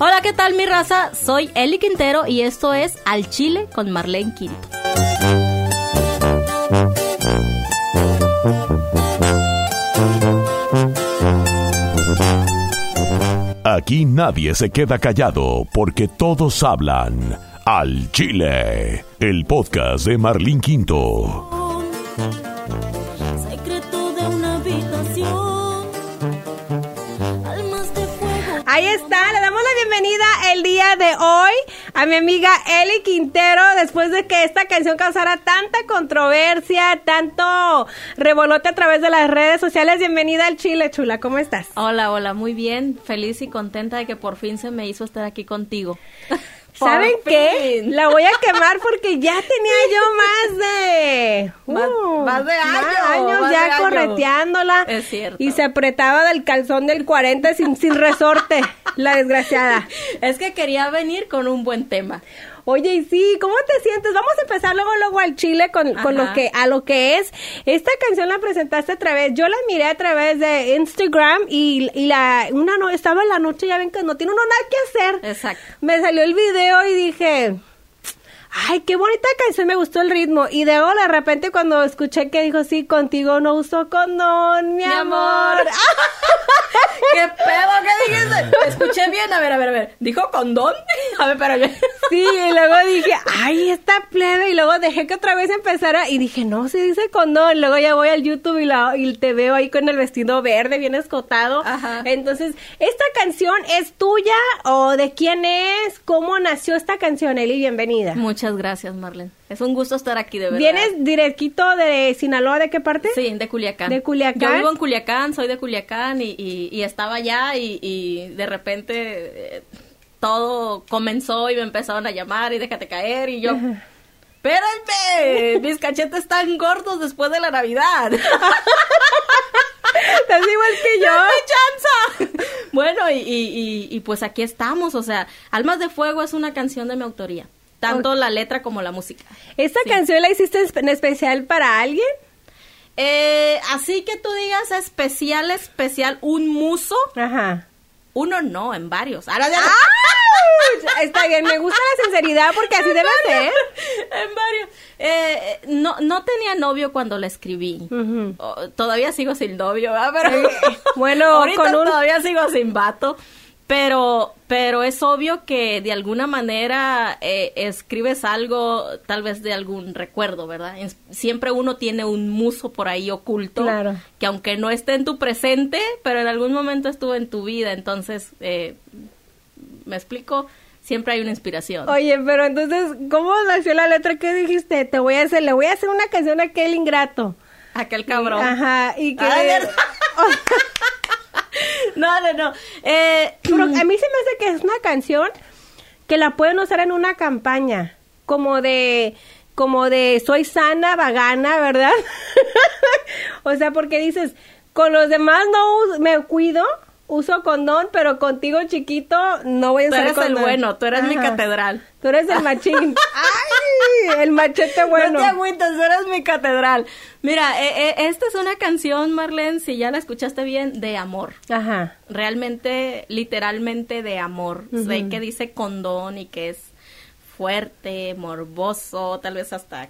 Hola, ¿qué tal mi raza? Soy Eli Quintero y esto es Al Chile con Marlene Quinto. Aquí nadie se queda callado porque todos hablan. Al Chile, el podcast de Marlene Quinto. Ahí está, le damos la bienvenida el día de hoy a mi amiga Eli Quintero, después de que esta canción causara tanta controversia, tanto revolote a través de las redes sociales. Bienvenida al Chile, chula, ¿cómo estás? Hola, hola, muy bien, feliz y contenta de que por fin se me hizo estar aquí contigo. ¿Saben qué? La voy a quemar porque ya tenía yo más de... Más- más de año, años más ya de correteándola. Es cierto. Y se apretaba del calzón del 40 sin, sin resorte, la desgraciada. Es que quería venir con un buen tema. Oye, y sí, ¿cómo te sientes? Vamos a empezar luego luego al Chile con, con lo que a lo que es. Esta canción la presentaste a través, yo la miré a través de Instagram y, y la una no estaba en la noche, ya ven que no tiene uno nada que hacer. Exacto. Me salió el video y dije, ay, qué bonita canción, me gustó el ritmo. Y luego de repente cuando escuché que dijo, sí, contigo no uso condón, mi, Mi amor. amor. ¿Qué pedo? ¿Qué dijiste? Escuché bien. A ver, a ver, a ver. ¿Dijo condón? A ver, pero Sí, y luego dije, ay, esta plebe, y luego dejé que otra vez empezara, y dije, no, se dice condón, luego ya voy al YouTube y, la, y te veo ahí con el vestido verde, bien escotado. Ajá. Entonces, ¿esta canción es tuya o de quién es? ¿Cómo nació esta canción, Eli? Bienvenida. Muchas gracias, Marlene. Es un gusto estar aquí, de verdad. ¿Vienes directito de Sinaloa? ¿De qué parte? Sí, de Culiacán. ¿De Culiacán? Yo vivo en Culiacán, soy de Culiacán y, y- y estaba allá y, y de repente eh, todo comenzó y me empezaron a llamar y déjate caer y yo... Espérenme, mis cachetes están gordos después de la Navidad. Estás igual que yo. ¡Dame chanza! Bueno, y, y- y- y pues aquí estamos, o sea, Almas de Fuego es una canción de mi autoría, tanto la letra como la música. ¿Esta Sí. canción la hiciste en especial para alguien? Eh, así que tú digas especial, especial, un muso, Ajá. uno no, en varios. Ahora. Está bien, me gusta la sinceridad porque así debe ser. en varios. Eh, no, no tenía novio cuando la escribí. Oh, todavía sigo sin novio, ¿verdad? Pero bueno, ahorita con un- todavía sigo sin vato. Pero, pero es obvio que de alguna manera eh, escribes algo, tal vez de algún recuerdo, ¿verdad? Siempre uno tiene un muso por ahí oculto, Claro. que aunque no esté en tu presente, pero en algún momento estuvo en tu vida. Entonces, eh, me explico, siempre hay una inspiración. Oye, pero entonces, ¿cómo nació la letra? ¿Qué dijiste? Te voy a hacer, le voy a hacer una canción a aquel ingrato. Aquel cabrón. Ajá, y que... Ah, ¿verdad? No, no, no. Eh, Pero a mí se me hace que es una canción que la pueden usar en una campaña, como de como de soy sana, vagana, ¿verdad? o sea, porque dices, con los demás no me cuido, uso condón, pero contigo chiquito no voy a tú usar eres el bueno, tú eres mi catedral. Tú eres el machín. ¡Ay! El machete bueno. No te agüites, tú eres mi catedral. Mira, eh, eh, esta es una canción, Marlene, si ya la escuchaste bien, de amor. Ajá. Realmente, literalmente de amor. Sé que dice condón y que es fuerte, morboso, tal vez hasta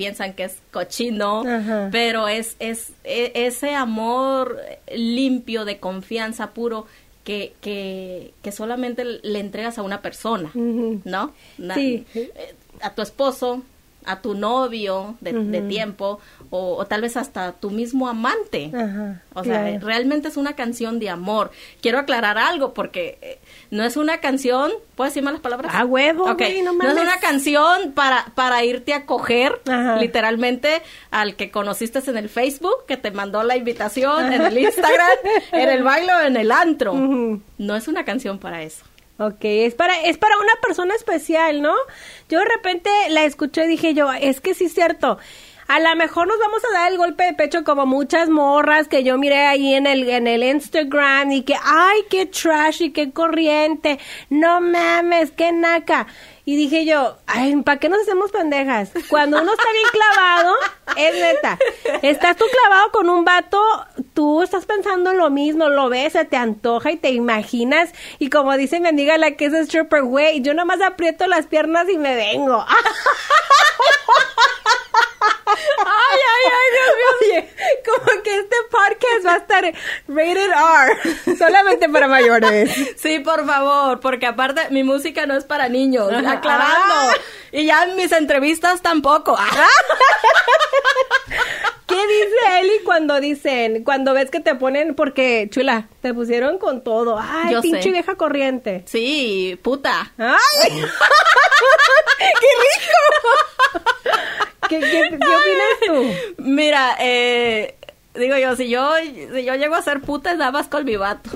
piensan que es cochino, Ajá. pero es, es e- ese amor limpio de confianza puro que, que, que solamente le entregas a una persona. ¿no? Na- Sí. eh, A tu esposo, a tu novio de, de tiempo, o, o tal vez hasta tu mismo amante. Ajá, O sea, claro. realmente es una canción de amor. Quiero aclarar algo porque eh, no es una canción, ¿puedo decir malas palabras? Ah, huevo, no es una canción para, para irte a coger, Ajá. literalmente, al que conociste en el Facebook, que te mandó la invitación, en el Instagram, en el baile o en el antro. No es una canción para eso. Ok, es para, es para una persona especial, ¿no? Yo de repente la escuché y dije yo, es que sí es cierto. A lo mejor nos vamos a dar el golpe de pecho como muchas morras que yo miré ahí en el, en el Instagram y que, ay, qué trash y qué corriente. No mames, qué naca. Y dije yo, ay, ¿para qué nos hacemos pendejas? Cuando uno está bien clavado, es neta. Estás tú clavado con un vato, tú estás pensando en lo mismo, lo ves, se te antoja y te imaginas. Y como dice mi amiga la que es stripper, güey, yo nomás aprieto las piernas y me vengo. Ay, ay, ay, Dios mío. Oye, como que este podcast va a estar rated R, solamente para mayores. Sí, por favor, porque aparte mi música no es para niños, Ajá. aclarando. Ah. Y ya en mis entrevistas tampoco. Ah. ¿Qué dice Eli cuando dicen, cuando ves que te ponen, porque chula, te pusieron con todo? Ay, Yo pinche sé. vieja corriente. Sí, puta. ¡Ay! ¡Qué! ¿Qué, opinas tú? Mira, eh, digo yo, si yo, si yo llego a ser puta, es nada más con mi vato.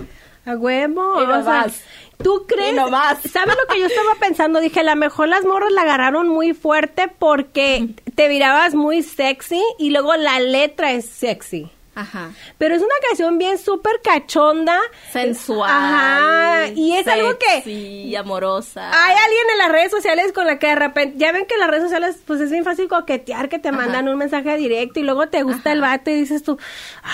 A huevo. Y no o sea, más. ¿Tú crees? Y no más. ¿Sabes lo que yo estaba pensando? Dije, a lo mejor las morras la agarraron muy fuerte porque te mirabas muy sexy y luego la letra es sexy. Ajá. Pero es una canción bien súper cachonda. Sensual. Ajá. Y es algo que Sí, amorosa. hay alguien en las redes sociales con la que de repente, ya ven que en las redes sociales pues es bien fácil coquetear, que te Ajá. mandan un mensaje directo y luego te gusta Ajá. el vato y dices tú,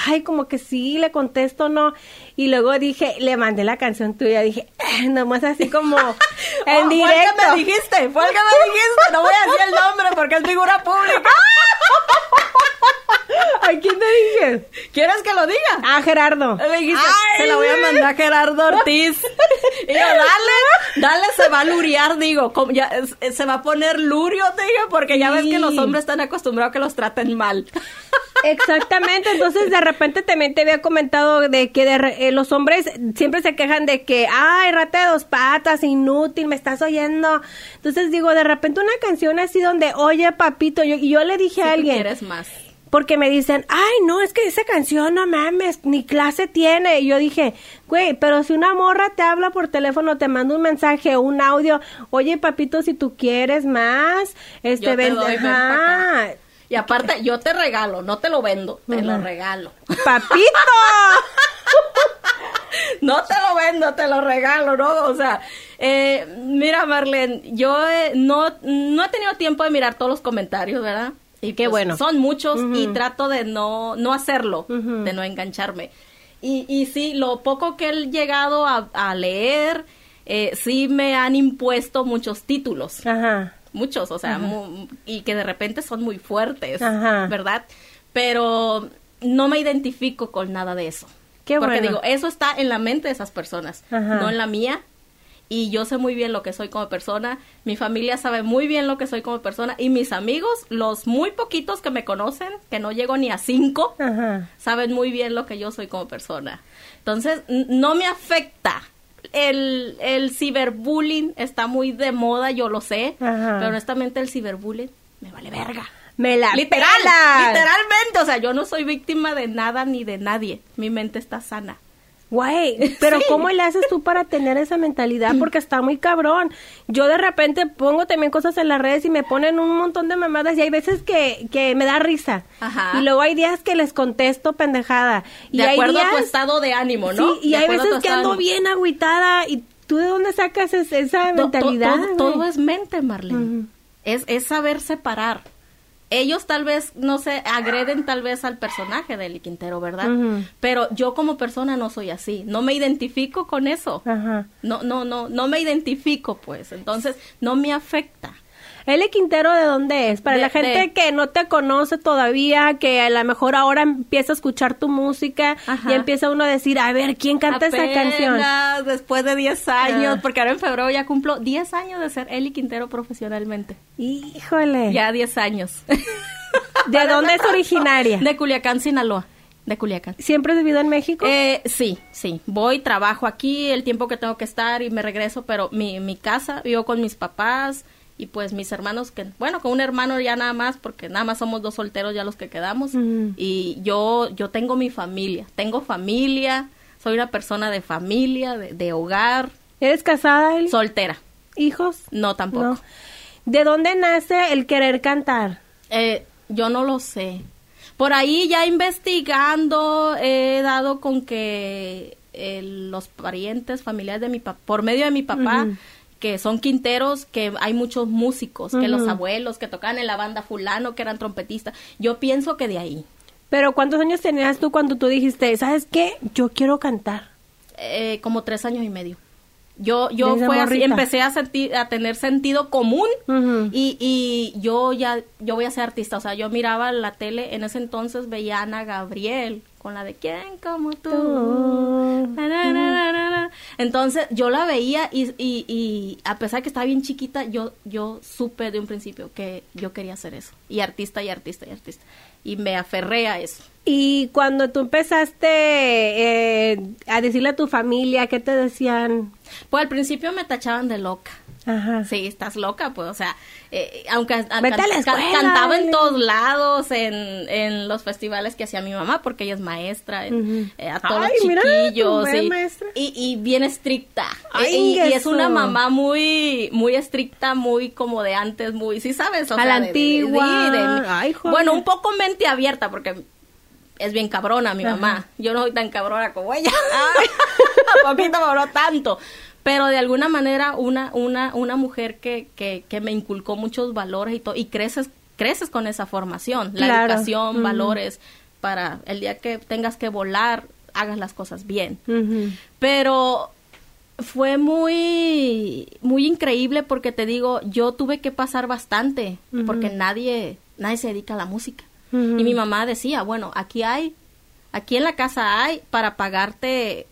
ay, como que sí, le contesto, no. Y luego dije, le mandé la canción tuya, dije, "Ah", nomás así como en Oh, directo. que me dijiste, fue el que me dijiste. No voy a decir el nombre porque es figura pública. ¿A quién te dije? ¿Quieres que lo diga? A Gerardo. Me dijiste, se la voy a mandar a Gerardo Ortiz. Y yo, dale, dale, se va a luriar, digo. como ya, es- se va a poner lurio, te digo, porque ya ves que los hombres están acostumbrados a que los traten mal. Exactamente, entonces de repente también te había comentado de que de re- eh, los hombres siempre se quejan de que, ay, rata de dos patas, inútil, me estás oyendo. Entonces digo, de repente una canción así donde, oye, papito, yo, y yo le dije a alguien, quieres más. porque me dicen, ay, no, es que esa canción, no mames, ni clase tiene. Y yo dije, güey, pero si una morra te habla por teléfono, te manda un mensaje, un audio, oye, papito, si tú quieres más, este, Yo te ven, doy, ven ajá, pa' acá. Y aparte, yo te regalo, no te lo vendo, te lo regalo. papito. No te lo vendo, te lo regalo, ¿no? O sea, eh, mira, Marlene, yo eh, no, no he tenido tiempo de mirar todos los comentarios, ¿verdad? Y Qué pues, bueno. Son muchos y trato de no, no hacerlo, de no engancharme. Y, y sí, lo poco que he llegado a, a leer, eh, sí me han impuesto muchos títulos Ajá. Muchos, o sea, mu- y que de repente son muy fuertes, Ajá. ¿verdad? Pero no me identifico con nada de eso. Qué Porque bueno. digo, eso está en la mente de esas personas, Ajá. no en la mía. Y yo sé muy bien lo que soy como persona, mi familia sabe muy bien lo que soy como persona y mis amigos, los muy poquitos que me conocen, que no llego ni a cinco, Ajá. saben muy bien lo que yo soy como persona. Entonces, no me afecta. El, el ciberbullying está muy de moda, yo lo sé, Ajá. pero honestamente el ciberbullying me vale verga. Me la Literal, literalmente, o sea, yo no soy víctima de nada ni de nadie. Mi mente está sana. Güey, pero Sí. ¿cómo le haces tú para tener esa mentalidad? Porque está muy cabrón. Yo de repente pongo también cosas en las redes y me ponen un montón de mamadas y hay veces que, que me da risa. Ajá. Y luego hay días que les contesto pendejada. Y De hay acuerdo días, a tu estado de ánimo, ¿no? Sí, y De hay veces que ando bien agüitada y ¿tú de dónde sacas es- esa mentalidad? todo, es mente, Marlene. Es, es saber separar. Ellos tal vez, no sé, agreden tal vez al personaje de Eli Quintero, ¿verdad? Pero yo como persona no soy así. No me identifico con eso. Ajá. No, no, no, no me identifico, pues. Entonces, no me afecta. L. Quintero, ¿de dónde es? Para De- la gente de- que no te conoce todavía, que a lo mejor ahora empieza a escuchar tu música Ajá. y empieza uno a decir, a ver, ¿quién canta esa canción? Apenas después de 10 años, Ah. porque ahora en febrero ya cumplo 10 años de ser Eli Quintero profesionalmente. Híjole. Ya 10 años. ¿De dónde es originaria? De Culiacán, Sinaloa. De Culiacán. ¿Siempre has vivido en México? Eh, sí, sí. Voy, trabajo aquí el tiempo que tengo que estar y me regreso, pero mi, mi casa, vivo con mis papás y pues mis hermanos, que bueno, con un hermano ya nada más, porque nada más somos dos solteros ya los que quedamos. Y yo, yo tengo mi familia, tengo familia, soy una persona de familia, de, de hogar, ¿Eres casada, Eli? soltera. ¿Hijos? No, tampoco. No. ¿De dónde nace el querer cantar? Eh, Yo no lo sé. Por ahí ya investigando he dado con que eh, los parientes, familiares de mi papá, por medio de mi papá, que son quinteros, que hay muchos músicos, que los abuelos que tocaban en la banda fulano, que eran trompetistas. Yo pienso que de ahí. Pero ¿cuántos años tenías tú cuando tú dijiste, sabes qué, yo quiero cantar? Eh, como tres años y medio. Yo, yo fue así, empecé a, sentir, a tener sentido común y, y yo ya, yo voy a ser artista. O sea, yo miraba la tele, en ese entonces veía a Ana Gabriel con la de ¿Quién como tú? Entonces yo la veía y, y, y a pesar que estaba bien chiquita, yo, yo supe de un principio que yo quería hacer eso. Y artista y artista y artista. Y me aferré a eso. Y cuando tú empezaste eh, a decirle a tu familia, ¿qué te decían? Pues al principio me tachaban de loca. Ajá. Sí, estás loca, pues, o sea, eh, aunque can- cantaba en todos lados, en, en los festivales que hacía mi mamá, porque ella es maestra, en- Ujú. eh, a todos Ay, los chiquillos, y, y, y bien estricta. Ay, y, y es una mamá muy, muy estricta, muy como de antes, muy, sí sabes, o A sea, la de- de- de- antigua. de- Ay, bueno, un poco mente abierta, porque es bien cabrona mi Ajá. mamá. Yo no soy tan cabrona como ella. poquito, pero no tanto. Pero de alguna manera una, una, una mujer que, que, que me inculcó muchos valores y todo, y creces, creces con esa formación, la Claro. educación, valores, para el día que tengas que volar, hagas las cosas bien. Pero fue muy, muy increíble porque te digo, yo tuve que pasar bastante, porque nadie, nadie se dedica a la música. Y mi mamá decía, bueno, aquí hay, aquí en la casa hay para pagarte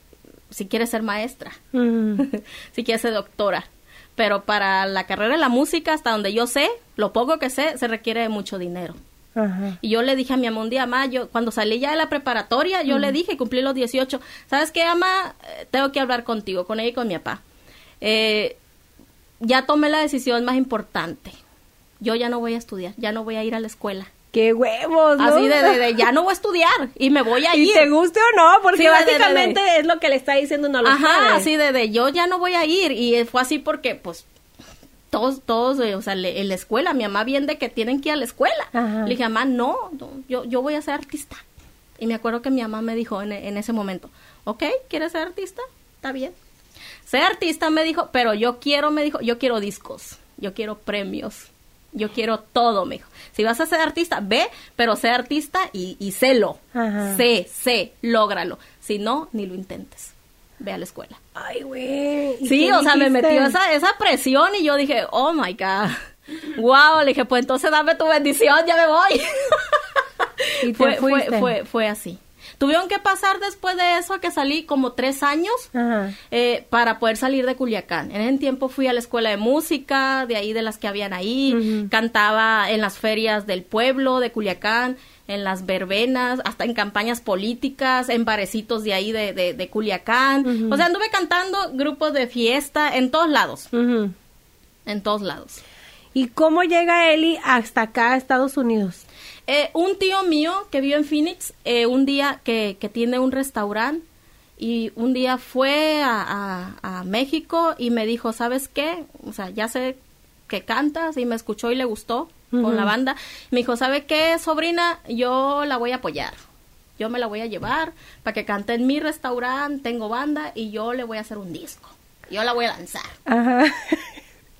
si quieres ser maestra, si quieres ser doctora. Pero para la carrera de la música, hasta donde yo sé, lo poco que sé, se requiere de mucho dinero. Y yo le dije a mi mamá un día, mamá, yo cuando salí ya de la preparatoria, yo le dije, cumplí los 18, ¿sabes qué, mamá? Eh, Tengo que hablar contigo, con ella y con mi papá. Eh, ya tomé la decisión más importante. Yo ya no voy a estudiar, ya no voy a ir a la escuela. ¡Qué huevos! ¿no? Así de, de- de, ya no voy a estudiar y me voy a Y ir. te guste o no, porque Sí, de- básicamente es lo que le está diciendo no lo Ajá, sabe. así de, de yo ya no voy a ir. Y fue así porque, pues, todos, todos, eh, o sea, le- en la escuela, mi mamá bien de que tienen que ir a la escuela. Ajá. Le dije, mamá, no, no, yo, yo voy a ser artista. Y me acuerdo que mi mamá me dijo en, en ese momento, ok, ¿quieres ser artista? Está bien. Ser artista, me dijo, pero yo quiero, me dijo, yo quiero discos, yo quiero premios, yo quiero todo, me dijo. Si vas a ser artista, ve, pero sé artista y, y sélo. Ajá. Sé, sé, lógralo. Si no, ni lo intentes. Ve a la escuela. Ay, güey. ¿y Sí, o sea, me metió esa, esa presión y yo dije, oh my God. Wow, le dije, pues entonces dame tu bendición, ya me voy. Y te fue, fue, fue, fue así. Tuvieron que pasar después de eso que salí como tres años eh, para poder salir de Culiacán. En ese tiempo fui a la escuela de música, de ahí de las que habían ahí, cantaba en las ferias del pueblo de Culiacán, en las verbenas, hasta en campañas políticas, en barecitos de ahí de, de, de Culiacán. O sea, anduve cantando grupos de fiesta en todos lados, en todos lados. ¿Y cómo llega Eli hasta acá a Estados Unidos? Eh, un tío mío que vive en Phoenix, eh, un día que, que tiene un restaurante y un día fue a, a- a México y me dijo, ¿sabes qué? O sea, ya sé que cantas y me escuchó y le gustó con la banda. Me dijo, ¿sabe qué, sobrina? Yo la voy a apoyar. Yo me la voy a llevar para que cante en mi restaurante, tengo banda y yo le voy a hacer un disco. Yo la voy a lanzar. Ajá.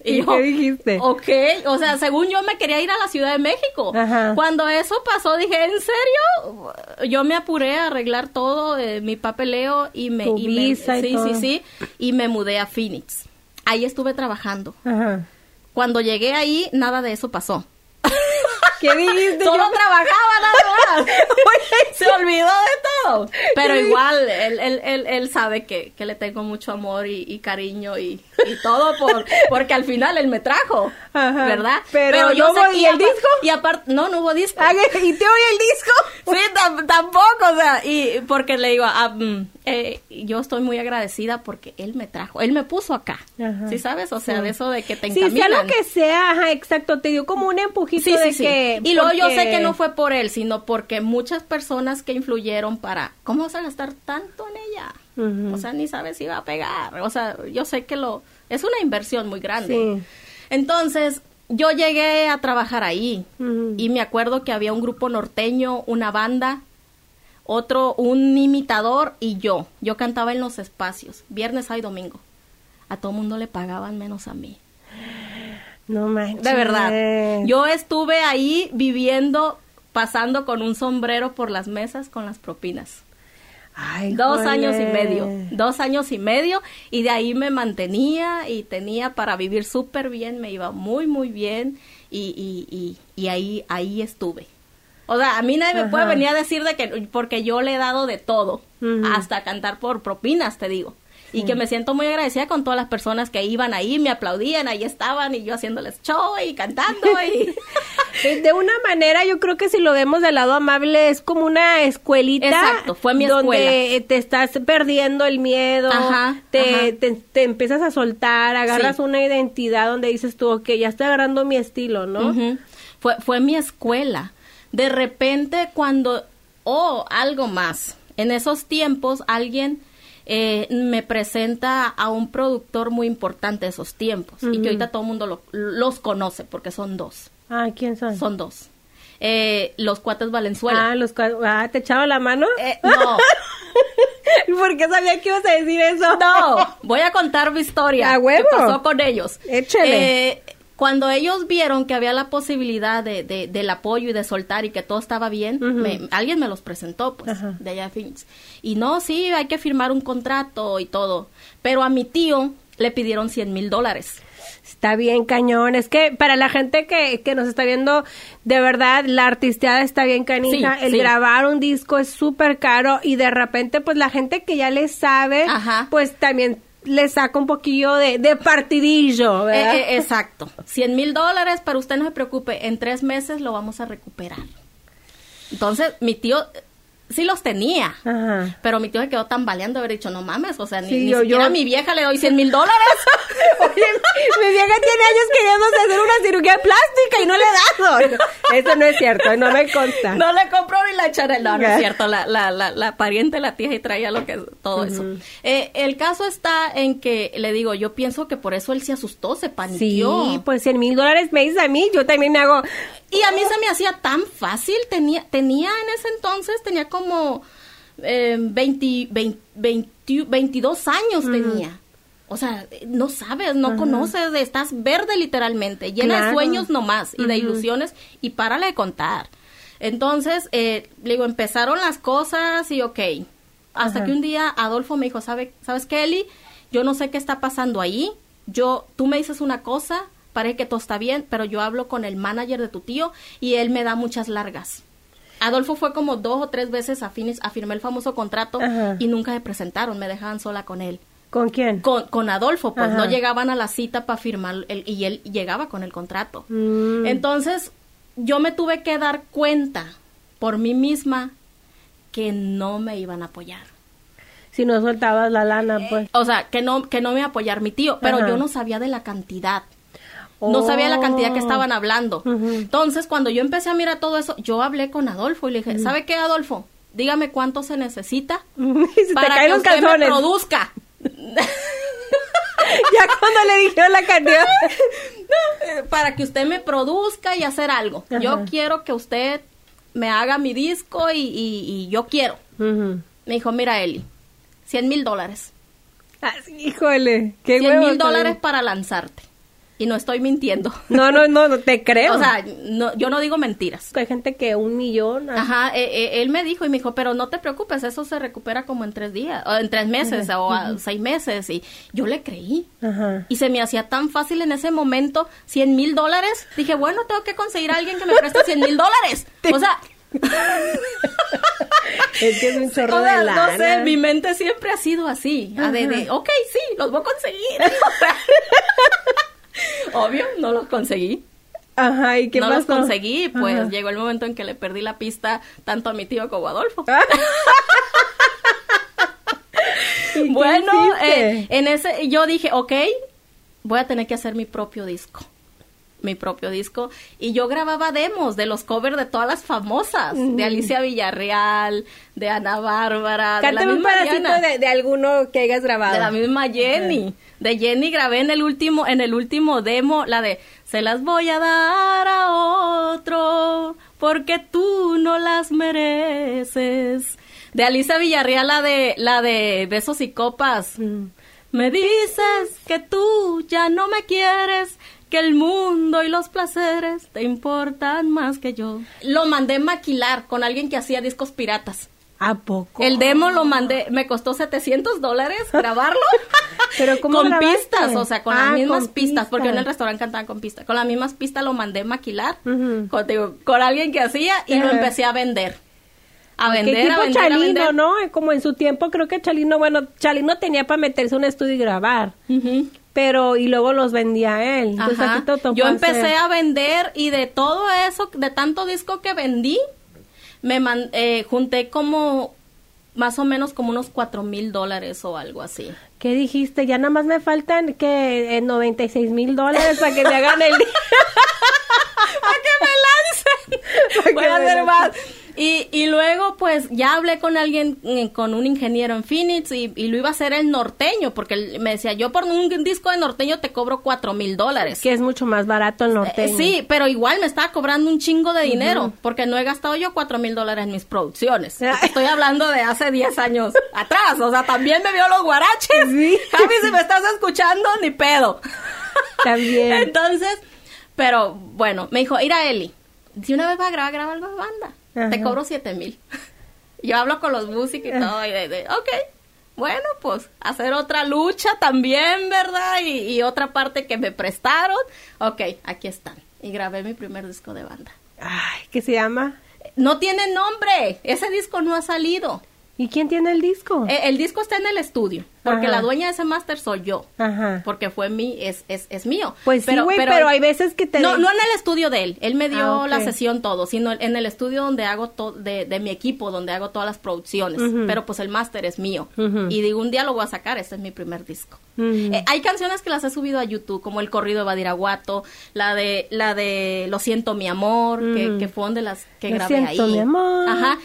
¿Y, yo, qué dijiste? Ok, o sea, según yo me quería ir a la Ciudad de México. Ajá. Cuando eso pasó, dije, ¿en serio? Yo me apuré a arreglar todo, eh, mi papeleo y me... Tu y me- y sí, todo. sí, sí, y me mudé a Phoenix. Ahí estuve trabajando. Ajá. Cuando llegué ahí, nada de eso pasó. ¿Qué dijiste? Solo Yo- trabajaba nada más. Se olvidó de todo. Pero igual, él, él, él, él sabe que, que le tengo mucho amor y, y cariño y, y todo por, porque al final él me trajo. Ajá. ¿Verdad? Pero no hubo- ¿y el disco? Y aparte, no, no hubo disco. Ah, ¿Y te oye el disco? Sí, tam- tampoco, o sea, y porque le digo, ah, mm, eh, yo estoy muy agradecida porque él me trajo, él me puso acá, Ajá. ¿sí sabes? O sea, Sí. de eso de que te Sí, sea encaminan. lo que sea, ajá, exacto, te dio como un empujito Sí, de sí, que... Y luego yo sé que no fue por él, sino porque muchas personas que influyeron para, ¿cómo vas a gastar tanto en ella? O sea, ni sabes si va a pegar. O sea, yo sé que lo, es una inversión muy grande. Sí. Entonces, yo llegué a trabajar ahí y me acuerdo que había un grupo norteño, una banda, otro, un imitador y yo. Yo cantaba en los espacios, viernes, sábado y domingo. A todo mundo le pagaban menos a mí. No manches. De verdad. Yo estuve ahí viviendo, pasando con un sombrero por las mesas con las propinas. Ay, Dos años y medio, dos años y medio y de ahí me mantenía y tenía para vivir súper bien, me iba muy muy bien y, y, y, y ahí, ahí estuve. O sea, a mí nadie me puede venir a decir de que, porque yo le he dado de todo, hasta cantar por propinas, te digo. Y que me siento muy agradecida con todas las personas que iban ahí, me aplaudían, ahí estaban y yo haciéndoles show y cantando y... De una manera, yo creo que si lo vemos del lado amable, es como una escuelita. Exacto, fue mi donde eh, te estás perdiendo el miedo, Ajá, te, ajá. Te, te empiezas a soltar, agarras Sí. una identidad donde dices tú, ok, ya estoy agarrando mi estilo, ¿no? Fue, fue mi escuela. De repente cuando, oh, algo más. En esos tiempos alguien eh, me presenta a un productor muy importante de esos tiempos y que ahorita todo el mundo lo- los conoce porque son dos. Ah, ¿quién son? Son dos. Eh, los cuates Valenzuela. Ah, los cua- ah, ¿te echaba la mano? Eh, no, ¿Por qué sabía que ibas a decir eso? no, voy a contar mi historia. ¡A huevo! ¿Qué pasó con ellos? Échale. Eh, cuando ellos vieron que había la posibilidad de, de- del apoyo y de soltar y que todo estaba bien, me- alguien me los presentó, pues, de allá de Phoenix. Y no, sí, hay que firmar un contrato y todo. Pero a mi tío le pidieron 100 mil dólares. Está bien, cañón. Es que para la gente que, que nos está viendo, de verdad, la artisteada está bien canija. Sí, el sí. grabar un disco es súper caro y de repente, pues la gente que ya le sabe, Ajá. pues también le saca un poquillo de, de partidillo, ¿verdad? Eh, eh, exacto. 100 mil dólares, pero usted no se preocupe, en tres meses lo vamos a recuperar. Entonces, mi tío eh, sí los tenía. Ajá. Pero mi tío se quedó tambaleando, haber dicho, no mames, o sea, ni, Sí, ni yo- siquiera yo- a mi vieja le doy 100 mil dólares. Oye, mi vieja tiene años queriéndose hacer una cirugía plástica y no le he dado. No, eso no es cierto, no me consta. No le compró ni la echaré. No, no es cierto. La, la, la, la pariente, la tía, y traía lo que todo eso. Eh, el caso está en que, le digo, yo pienso que por eso él se asustó, se Sí, paniqueó. pues 100 mil dólares me dices a mí, yo también me hago... Y a mí se me hacía tan fácil. Tenía, tenía en ese entonces, tenía como eh, 20, 20, 20 22 años tenía. O sea, no sabes, no conoces, estás verde literalmente, llena de sueños nomás y de ilusiones y párale de contar. Entonces, eh, le digo, empezaron las cosas y ok. Hasta que un día Adolfo me dijo, ¿sabe, ¿sabes qué, Eli? Yo no sé qué está pasando ahí. Yo, tú me dices una cosa, parece que todo está bien, pero yo hablo con el manager de tu tío y él me da muchas largas. Adolfo fue como dos o tres veces a, Phoenix a firmar el famoso contrato Ajá. y nunca se presentaron, me dejaban sola con él. ¿Con quién? Con, con Adolfo, pues Ajá. no llegaban a la cita para firmar el- y él llegaba con el contrato. Mm. Entonces, yo me tuve que dar cuenta por mí misma que no me iban a apoyar. Si no soltabas la lana, pues. O sea, que no, que no me iba a apoyar mi tío, pero Ajá. yo no sabía de la cantidad. No sabía la cantidad que Oh. estaban hablando. Entonces, cuando yo empecé a mirar todo eso, yo hablé con Adolfo y le dije, ¿sabe qué, Adolfo? Dígame cuánto se necesita te para que usted me produzca. Ya cuando le dijeron la cantidad. Eh, para que usted me produzca y hacer algo. Ajá. Yo quiero que usted me haga mi disco y, y- y yo quiero. Me dijo, mira, Eli, 100 mil dólares. Ah, híjole, qué 100 huevos, mil dólares para lanzarte. Y no estoy mintiendo. No, no, no, no te creo. O sea, no, yo no digo mentiras. hay gente que un millón. ah, Ajá, eh, eh, él me dijo y me dijo, pero no te preocupes, eso se recupera como en tres días, o en tres meses o a seis meses. Y yo le creí. Ajá. Y se me hacía tan fácil en ese momento, 100 mil dólares. Dije, bueno, tengo que conseguir a alguien que me preste 100 mil dólares. O sea, Es que es un chorro o sea, de lana. no sé, mi mente siempre ha sido así. a de, de, ok, sí, los voy a conseguir. Obvio, no los conseguí. Ajá, ¿y qué no pasó? los conseguí, pues Ajá. llegó el momento en que le perdí la pista tanto a mi tío como a Adolfo. ¿Y qué Bueno, eh, en ese yo dije, ok, voy a tener que hacer mi propio disco. Mi propio disco y yo grababa demos de los covers de todas las famosas, de Alicia Villarreal, de Ana Bárbara, de la Cántame un misma pedacito Diana, de, de alguno que hayas grabado. de la misma Jenny. De Jenny grabé en el último en el último demo la de se las voy a dar a otro porque tú no las mereces. De Alicia Villarreal la de la de Besos y Copas. Mm. Me dices que tú ya no me quieres, que el mundo y los placeres te importan más que yo. Lo mandé maquilar con alguien que hacía discos piratas. ¿A poco? El demo lo mandé, me costó 700 dólares grabarlo. Pero ¿cómo con grabaste? pistas, o sea, con Ah, las mismas con pistas, porque en el restaurante cantaban con pistas. Con las mismas pistas lo mandé maquilar con, digo, con alguien que hacía y lo empecé a vender. A ¿Qué vender, a tipo a Chalino, vender. no? Como en su tiempo creo que Chalino, bueno, Chalino tenía para meterse a un estudio y grabar. Pero y luego los vendía él. Entonces Ajá. a ti te tocó Yo empecé hacer- a vender y de todo eso, de tanto disco que vendí, me man- eh, junté como más o menos como unos cuatro mil dólares o algo así. ¿Qué dijiste? Ya nada más me faltan que eh, 96 mil dólares para que me hagan el... ¡Para que me lancen! Voy a hacer más. Y, y luego, pues, ya hablé con alguien, eh, con un ingeniero en Phoenix y, y lo iba a hacer el norteño, porque él me decía, yo por un disco de norteño te cobro cuatro mil dólares. que es mucho más barato el norteño. Eh, sí, pero igual me estaba cobrando un chingo de dinero, porque no he gastado yo cuatro mil dólares en mis producciones. Ah. Estoy hablando de hace 10 años atrás, o sea, también me vio los guaraches. Sí. Javi, si me estás escuchando, ni pedo. También. Entonces, pero bueno, me dijo, ir a Eli, si una vez vas a grabar, graba algo de banda. Te cobro siete mil. Yo hablo con los músicos y todo, y de, de, ok, bueno, pues hacer otra lucha también, ¿verdad? Y, y otra parte que me prestaron. Ok, aquí están. Y grabé mi primer disco de banda. Ay, ¿qué se llama? No tiene nombre, ese disco no ha salido. ¿Y quién tiene el disco? Eh, el disco está en el estudio, porque Ajá. la dueña de ese máster soy yo. Ajá. Porque fue mi, es, es, es mío. Pues sí, güey, pero hay veces que te- No, no en el estudio de él. Él me dio Ah, la sesión todo, sino en el estudio donde hago todo, de, de mi equipo, donde hago todas las producciones. Pero pues el máster es mío. Y digo, un día lo voy a sacar, este es mi primer disco. Eh, hay canciones que las he subido a YouTube, como el corrido de Badiraguato, la de, la de Lo siento mi amor, que, fue donde las que Lo grabé siento, ahí. mi amor. Ajá.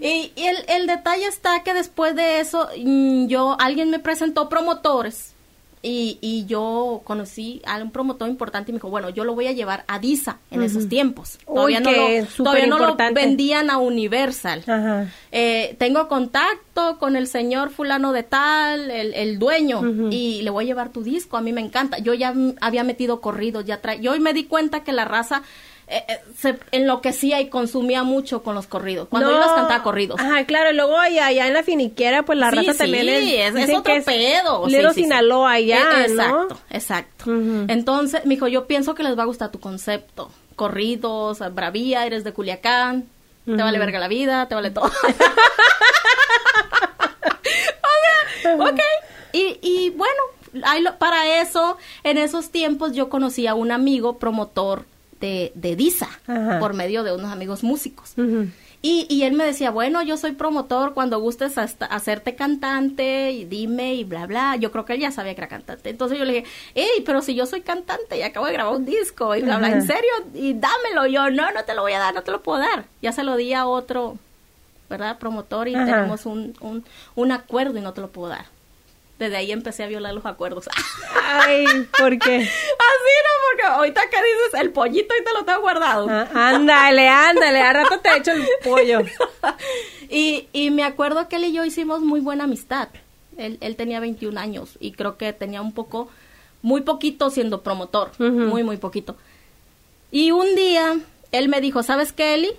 Y, y el, el detalle está que después de eso, mm, yo, alguien me presentó promotores y, y yo conocí a un promotor importante y me dijo, bueno, yo lo voy a llevar a DISA en esos tiempos. Uy, Todavía no, lo, todavía no lo vendían a Universal. Ajá. Eh, tengo contacto con el señor fulano de tal, el, el dueño, y le voy a llevar tu disco, a mí me encanta. Yo ya había metido corridos, ya trae, yo hoy me di cuenta que la raza eh, eh, se enloquecía y consumía mucho con los corridos. Cuando No. yo las cantaba corridos. Ajá, claro, y luego allá, allá en la finiquera, pues la Sí, raza sí, también es, otro que es pedo. Sí, sí. Sinaloa allá, Eh, ¿no? Exacto, exacto. Ujú. Entonces, me dijo, yo pienso que les va a gustar tu concepto. Corridos, bravía, eres de Culiacán, te vale verga la vida, te vale todo. ok, ok. Y, y bueno, para eso, en esos tiempos yo conocí a un amigo promotor de, de DISA, Ajá. por medio de unos amigos músicos. Y, y él me decía, bueno, yo soy promotor, cuando gustes hasta hacerte cantante, y dime, y bla, bla. Yo creo que él ya sabía que era cantante. Entonces yo le dije, hey, pero si yo soy cantante y acabo de grabar un disco, y bla, bla. ¿en serio? Y dámelo. Yo, no, no te lo voy a dar, no te lo puedo dar. Ya se lo di a otro, ¿verdad? Promotor, y Ajá. tenemos un, un, un acuerdo y no te lo puedo dar. Desde ahí empecé a violar los acuerdos. Ay, ¿por qué? Ahorita que dices el pollito y te lo tengo guardado. Ah, ándale, ándale, a rato te echo el pollo. y, y me acuerdo que él y yo hicimos muy buena amistad. Él, él tenía 21 años y creo que tenía un poco, muy poquito siendo promotor, muy, muy poquito. Y un día él me dijo, ¿sabes qué, Eli?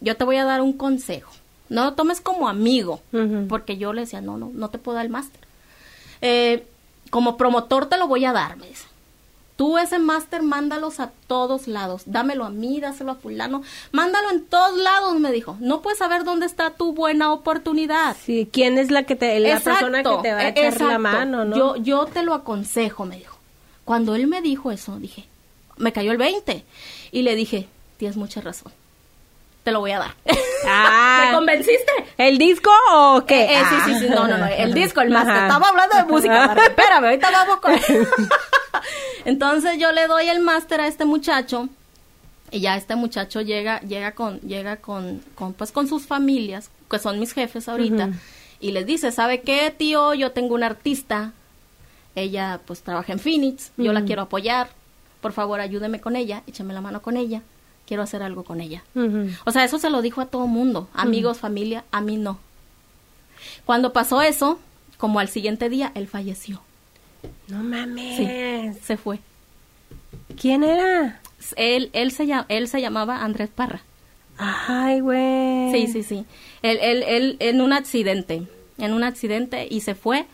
Yo te voy a dar un consejo. No lo tomes como amigo, porque yo le decía, no, no, no te puedo dar el máster. Eh, como promotor te lo voy a dar, me dice. Tú ese máster mándalos a todos lados. Dámelo a mí, dáselo a fulano. Mándalo en todos lados, me dijo. No puedes saber dónde está tu buena oportunidad. Sí, ¿quién es la que te, la Exacto, persona que te va a echar la mano, no? Yo, yo te lo aconsejo, me dijo. Cuando él me dijo eso, dije, me cayó el 20. Y le dije, tienes mucha razón. Te lo voy a dar. Ah. ¿Me convenciste? ¿El disco o qué? Eh, eh, sí, sí, sí, no, no, no, el disco, el máster. Estaba hablando de música, espérame, ahorita vamos con... Entonces yo le doy el máster a este muchacho y ya este muchacho llega llega con llega con, con pues con sus familias, que son mis jefes ahorita, y les dice, "¿Sabe qué, tío? Yo tengo una artista. Ella pues trabaja en Phoenix, yo la quiero apoyar. Por favor, ayúdeme con ella, échame la mano con ella. Quiero hacer algo con ella." O sea, eso se lo dijo a todo mundo, amigos, familia, a mí no. Cuando pasó eso, como al siguiente día, él falleció. No mames. Sí, se fue. ¿Quién era? Él, él, se, él se llamaba Andrés Parra. Ay, güey. Sí, sí, sí. Él, él, él en un accidente, en un accidente y se fue.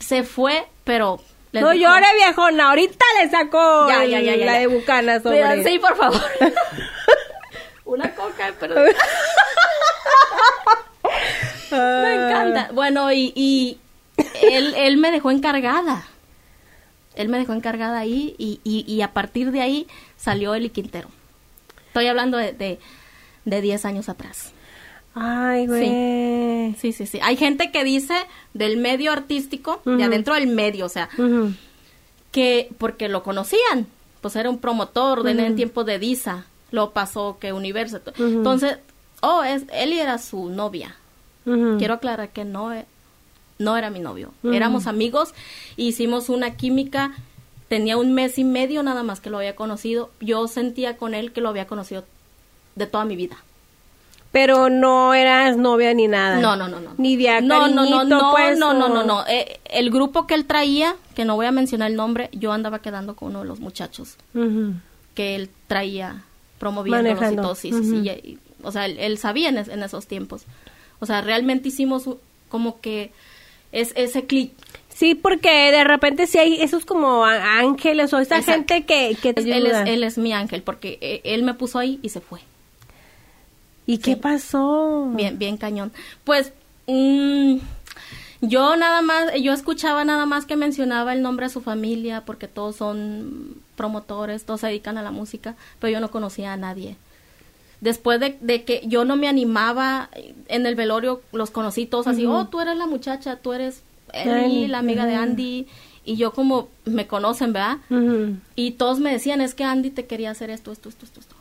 Se fue, pero... No dejó- llore, viejona. Ahorita le sacó Ya, el- ya, ya, la de Bucanas, hombre. Sí, por favor. Una coca, pero... Me encanta. Bueno, y, y él, él me dejó encargada. Él me dejó encargada ahí y, y, y a partir de ahí salió Eli Quintero. Estoy hablando de, de, de 10 años atrás. Ay, güey. Sí, sí, sí. Hay gente que dice del medio artístico, de Ujú. adentro del medio, o sea, que porque lo conocían, pues era un promotor de en el Ujú. tiempo de Disa, lo pasó que Universo. Entonces, oh, es, Eli era su novia. Quiero aclarar que no, e- no era mi novio. Ujú. Éramos amigos, hicimos una química. Tenía un mes y medio nada más que lo había conocido. Yo sentía con él que lo había conocido de toda mi vida. Pero no eras novia ni nada. No, no, no, no. Ni de no, no, no, no, pues, no, no, o- no, no. Eh, el grupo que él traía, que no voy a mencionar el nombre, yo andaba quedando con uno de los muchachos que él traía todo. Sí, sí, sí. Ujú. y- y- o sea, él, él sabía en, es- en esos tiempos. O sea, realmente hicimos como que es ese clic. Sí, porque de repente sí hay esos como ángeles o Exacto. gente que, que te Él es, ayuda. él es mi ángel porque eh, él me puso ahí y se fue. ¿Y qué pasó? Bien, bien cañón. Pues mm, yo nada más, yo escuchaba nada más que mencionaba el nombre de su familia porque todos son promotores, todos se dedican a la música, pero yo no conocía a nadie. Después de, de que yo no me animaba en el velorio, los conocí todos así, oh, tú eres la muchacha, tú eres la amiga de. Andy, y yo como me conocen, ¿verdad? Y todos me decían, es que Andy te quería hacer esto, esto, esto, esto, esto.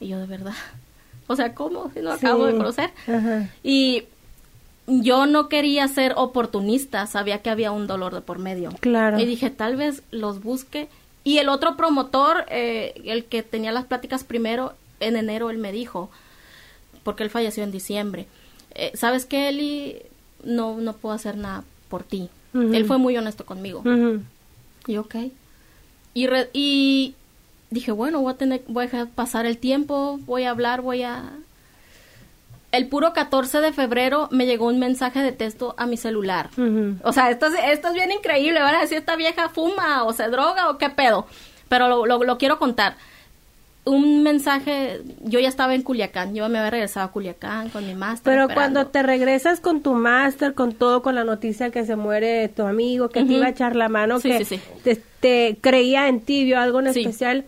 Y yo de verdad. O sea, ¿cómo? Si no acabo de conocer. Y yo no quería ser oportunista, sabía que había un dolor de por medio. Claro. Y dije, tal vez los busque. Y el otro promotor, eh, el que tenía las pláticas primero, en enero él me dijo, porque él falleció en diciembre, eh, ¿sabes qué, Eli? No, no puedo hacer nada por ti. Él fue muy honesto conmigo. Y ok. Y, re- y dije, bueno, voy a tener, voy a dejar pasar el tiempo, voy a hablar, voy a... El puro 14 de febrero me llegó un mensaje de texto a mi celular. O sea, esto es, esto es bien increíble, van a decir, esta vieja fuma o se droga o qué pedo. Pero lo, lo, lo quiero contar. Un mensaje, yo ya estaba en Culiacán, yo me había regresado a Culiacán con mi máster. Pero esperando. cuando te regresas con tu máster, con todo, con la noticia que se muere tu amigo, que te iba a echar la mano, Sí, que sí, sí. Te, te creía en ti, vio algo en especial,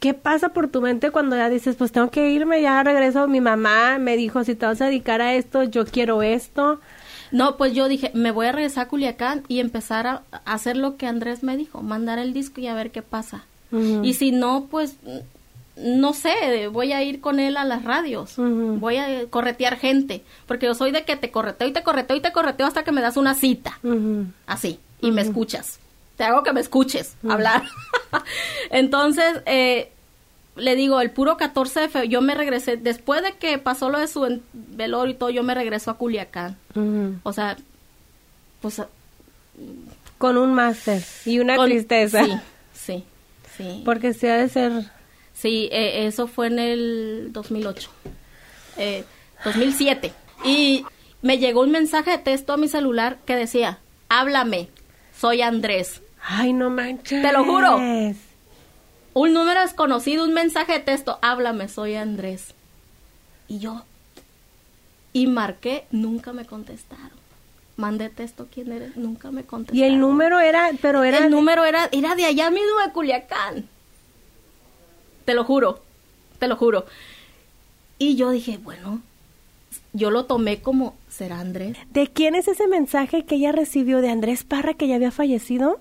¿qué pasa por tu mente cuando ya dices, pues tengo que irme, ya regreso? Mi mamá me dijo, si te vas a dedicar a esto, yo quiero esto. No, pues yo dije, me voy a regresar a Culiacán y empezar a, hacer lo que Andrés me dijo, mandar el disco y a ver qué pasa. Y si no, pues no sé, voy a ir con él a las radios, voy a corretear gente, porque yo soy de que te correteo y te correteo y te correteo hasta que me das una cita, así, y me escuchas. Te hago que me escuches hablar. Entonces, eh, le digo, el puro 14 de febrero, yo me regresé, después de que pasó lo de su velorio y todo, yo me regreso a Culiacán. O sea, pues Con un máster y una con- tristeza. Sí, sí, sí. Porque se ha de ser... Sí, eh, eso fue en el 2008, eh, 2007. Y me llegó un mensaje de texto a mi celular que decía, háblame, soy Andrés. Ay, no manches. Te lo juro. Un número desconocido, un mensaje de texto, háblame, soy Andrés. Y yo, y marqué, nunca me contestaron. Mandé texto, ¿quién eres? Nunca me contestaron. Y el número era, pero era... El número era, era de allá mismo de Culiacán. Te lo juro, te lo juro. Y yo dije, bueno, yo lo tomé como, ¿será Andrés? ¿De quién es ese mensaje que ella recibió? ¿De Andrés Parra que ya había fallecido?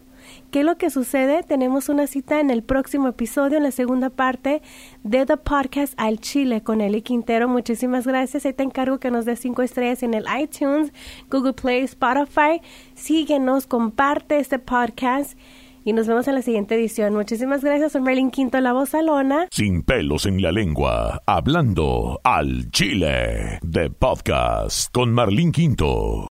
qué es lo que sucede. Tenemos una cita en el próximo episodio, en la segunda parte de The Podcast al Chile con Eli Quintero. Muchísimas gracias. Ahí te encargo que nos des cinco estrellas en el iTunes, Google Play, Spotify. Síguenos, comparte este podcast y nos vemos en la siguiente edición. Muchísimas gracias, soy Merlin Quinto, la voz salona. Sin pelos en la lengua, hablando al Chile de podcast con Marlín Quinto.